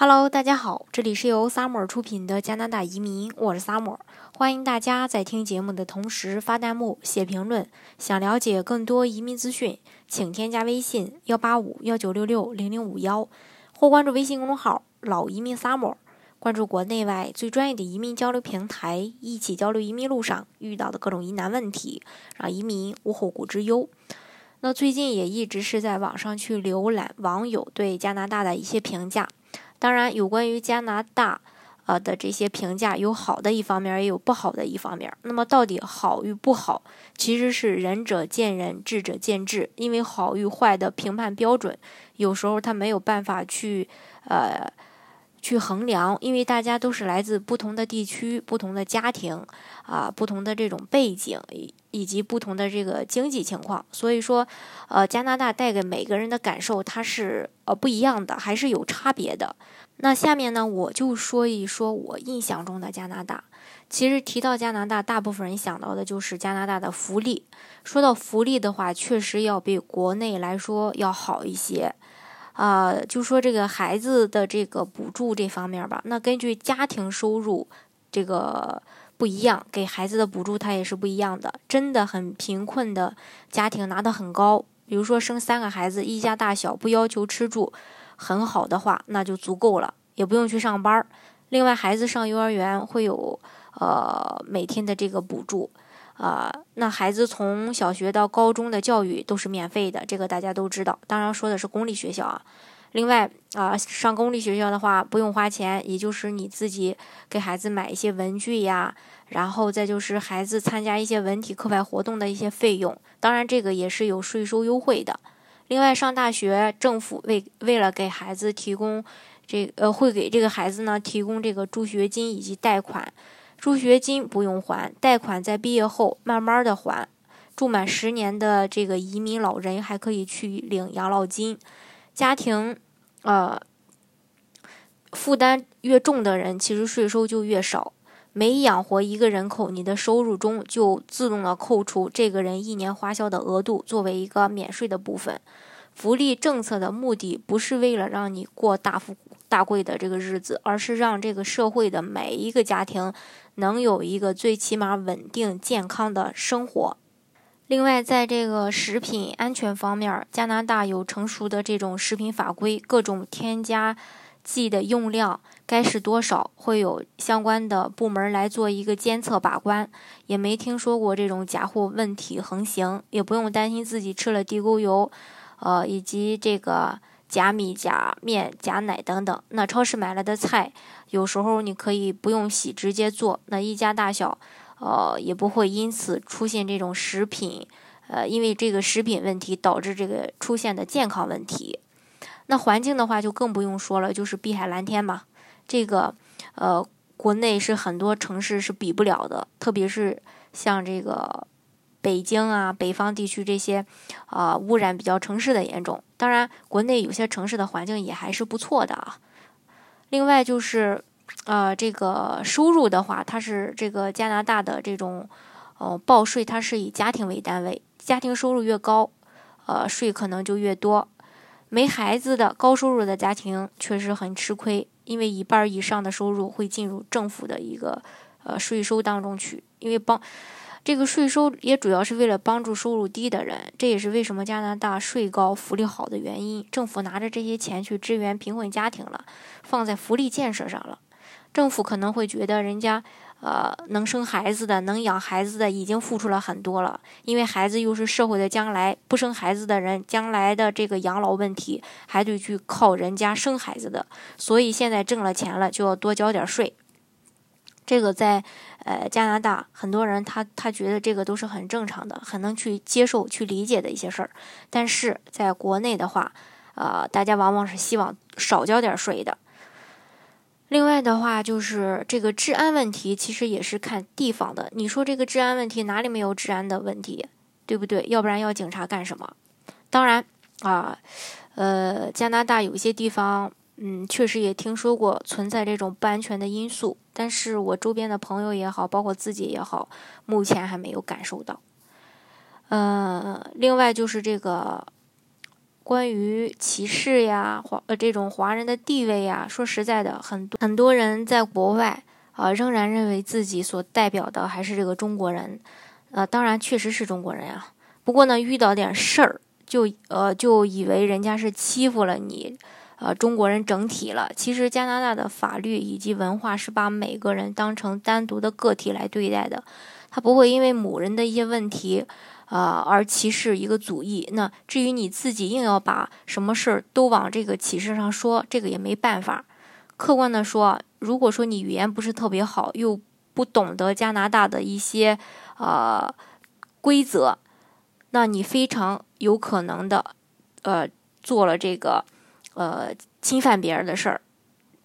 Hello，大家好，这里是由 Summer 出品的加拿大移民，我是 Summer，欢迎大家在听节目的同时发弹幕、写评论。想了解更多移民资讯，请添加微信幺八五幺九六六零零五幺，或关注微信公众号“老移民 Summer”，关注国内外最专业的移民交流平台，一起交流移民路上遇到的各种疑难问题，让移民无后顾之忧。那最近也一直是在网上去浏览网友对加拿大的一些评价。当然，有关于加拿大，呃的这些评价，有好的一方面，也有不好的一方面。那么，到底好与不好，其实是仁者见仁，智者见智。因为好与坏的评判标准，有时候他没有办法去，呃。去衡量，因为大家都是来自不同的地区、不同的家庭，啊，不同的这种背景以及不同的这个经济情况，所以说，呃，加拿大带给每个人的感受它是呃不一样的，还是有差别的。那下面呢，我就说一说我印象中的加拿大。其实提到加拿大，大部分人想到的就是加拿大的福利。说到福利的话，确实要比国内来说要好一些。啊，就说这个孩子的这个补助这方面吧，那根据家庭收入这个不一样，给孩子的补助它也是不一样的。真的很贫困的家庭拿的很高，比如说生三个孩子，一家大小不要求吃住很好的话，那就足够了，也不用去上班。另外，孩子上幼儿园会有呃每天的这个补助。啊，那孩子从小学到高中的教育都是免费的，这个大家都知道。当然说的是公立学校啊。另外啊，上公立学校的话不用花钱，也就是你自己给孩子买一些文具呀，然后再就是孩子参加一些文体课外活动的一些费用。当然这个也是有税收优惠的。另外上大学，政府为为了给孩子提供这呃，会给这个孩子呢提供这个助学金以及贷款。助学金不用还，贷款在毕业后慢慢的还。住满十年的这个移民老人还可以去领养老金。家庭，呃，负担越重的人，其实税收就越少。每养活一个人口，你的收入中就自动的扣除这个人一年花销的额度，作为一个免税的部分。福利政策的目的不是为了让你过大富大贵的这个日子，而是让这个社会的每一个家庭能有一个最起码稳定健康的生活。另外，在这个食品安全方面，加拿大有成熟的这种食品法规，各种添加剂的用量该是多少，会有相关的部门来做一个监测把关，也没听说过这种假货问题横行，也不用担心自己吃了地沟油。呃，以及这个假米、假面、假奶等等。那超市买来的菜，有时候你可以不用洗，直接做。那一家大小，呃，也不会因此出现这种食品，呃，因为这个食品问题导致这个出现的健康问题。那环境的话就更不用说了，就是碧海蓝天嘛。这个，呃，国内是很多城市是比不了的，特别是像这个。北京啊，北方地区这些，啊，污染比较城市的严重。当然，国内有些城市的环境也还是不错的啊。另外就是，呃，这个收入的话，它是这个加拿大的这种，呃，报税它是以家庭为单位，家庭收入越高，呃，税可能就越多。没孩子的高收入的家庭确实很吃亏，因为一半以上的收入会进入政府的一个呃税收当中去，因为帮。这个税收也主要是为了帮助收入低的人，这也是为什么加拿大税高、福利好的原因。政府拿着这些钱去支援贫困家庭了，放在福利建设上了。政府可能会觉得人家，呃，能生孩子的、能养孩子的已经付出了很多了，因为孩子又是社会的将来，不生孩子的人将来的这个养老问题还得去靠人家生孩子的，所以现在挣了钱了就要多交点税。这个在呃加拿大，很多人他他觉得这个都是很正常的，很能去接受、去理解的一些事儿。但是在国内的话，呃，大家往往是希望少交点税的。另外的话，就是这个治安问题，其实也是看地方的。你说这个治安问题哪里没有治安的问题，对不对？要不然要警察干什么？当然啊，呃，加拿大有一些地方。嗯，确实也听说过存在这种不安全的因素，但是我周边的朋友也好，包括自己也好，目前还没有感受到。呃，另外就是这个关于歧视呀，华呃这种华人的地位呀，说实在的，很多很多人在国外啊，仍然认为自己所代表的还是这个中国人，呃，当然确实是中国人呀。不过呢，遇到点事儿，就呃就以为人家是欺负了你，呃中国人整体了。其实加拿大的法律以及文化是把每个人当成单独的个体来对待的，他不会因为某人的一些问题。啊，而歧视一个族裔，那至于你自己硬要把什么事儿都往这个歧视上说，这个也没办法。客观的说，如果说你语言不是特别好，又不懂得加拿大的一些呃规则，那你非常有可能的呃做了这个呃侵犯别人的事儿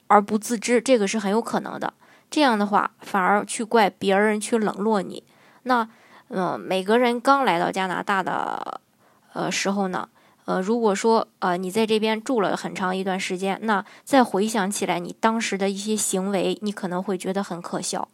而不自知，这个是很有可能的。这样的话，反而去怪别人去冷落你，那。嗯，每个人刚来到加拿大的呃时候呢，呃，如果说呃你在这边住了很长一段时间，那再回想起来你当时的一些行为，你可能会觉得很可笑，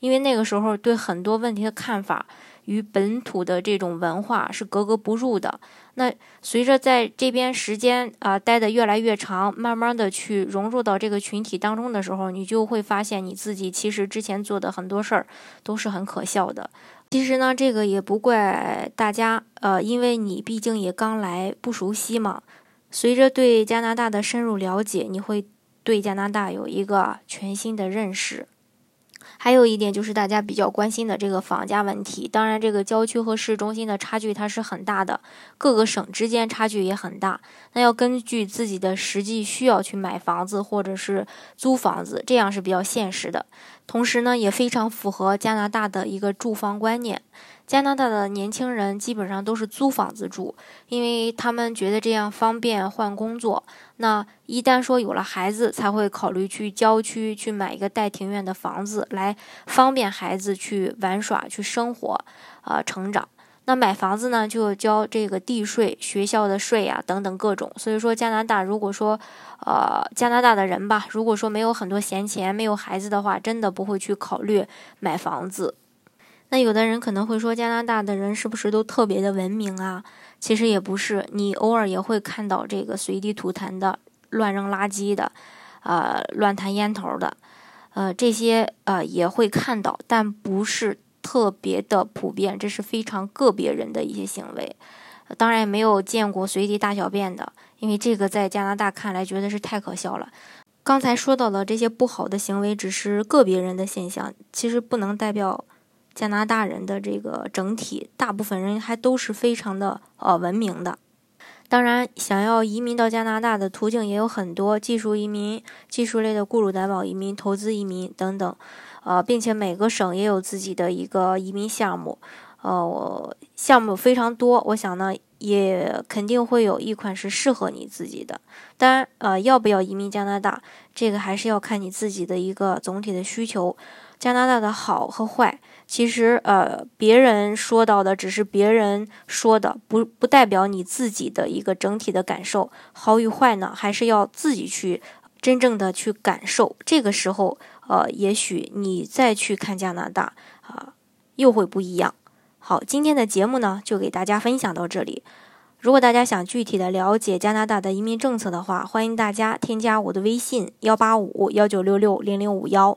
因为那个时候对很多问题的看法与本土的这种文化是格格不入的。那随着在这边时间啊待的越来越长，慢慢的去融入到这个群体当中的时候，你就会发现你自己其实之前做的很多事儿都是很可笑的。其实呢，这个也不怪大家，呃，因为你毕竟也刚来，不熟悉嘛。随着对加拿大的深入了解，你会对加拿大有一个全新的认识。还有一点就是大家比较关心的这个房价问题。当然，这个郊区和市中心的差距它是很大的，各个省之间差距也很大。那要根据自己的实际需要去买房子或者是租房子，这样是比较现实的。同时呢，也非常符合加拿大的一个住房观念。加拿大的年轻人基本上都是租房子住，因为他们觉得这样方便换工作。那一旦说有了孩子，才会考虑去郊区去买一个带庭院的房子，来方便孩子去玩耍、去生活、啊成长。那买房子呢，就交这个地税、学校的税啊等等各种。所以说，加拿大如果说，呃，加拿大的人吧，如果说没有很多闲钱、没有孩子的话，真的不会去考虑买房子。那有的人可能会说，加拿大的人是不是都特别的文明啊？其实也不是，你偶尔也会看到这个随地吐痰的、乱扔垃圾的、呃，乱弹烟头的，呃，这些呃也会看到，但不是特别的普遍，这是非常个别人的一些行为。当然也没有见过随地大小便的，因为这个在加拿大看来觉得是太可笑了。刚才说到的这些不好的行为只是个别人的现象，其实不能代表。加拿大人的这个整体，大部分人还都是非常的呃文明的。当然，想要移民到加拿大的途径也有很多，技术移民、技术类的雇主担保移民、投资移民等等。呃，并且每个省也有自己的一个移民项目，呃，项目非常多。我想呢，也肯定会有一款是适合你自己的。当然，呃，要不要移民加拿大，这个还是要看你自己的一个总体的需求。加拿大的好和坏。其实，呃，别人说到的只是别人说的，不不代表你自己的一个整体的感受。好与坏呢，还是要自己去真正的去感受。这个时候，呃，也许你再去看加拿大啊，又会不一样。好，今天的节目呢，就给大家分享到这里。如果大家想具体的了解加拿大的移民政策的话，欢迎大家添加我的微信幺八五幺九六六零零五幺，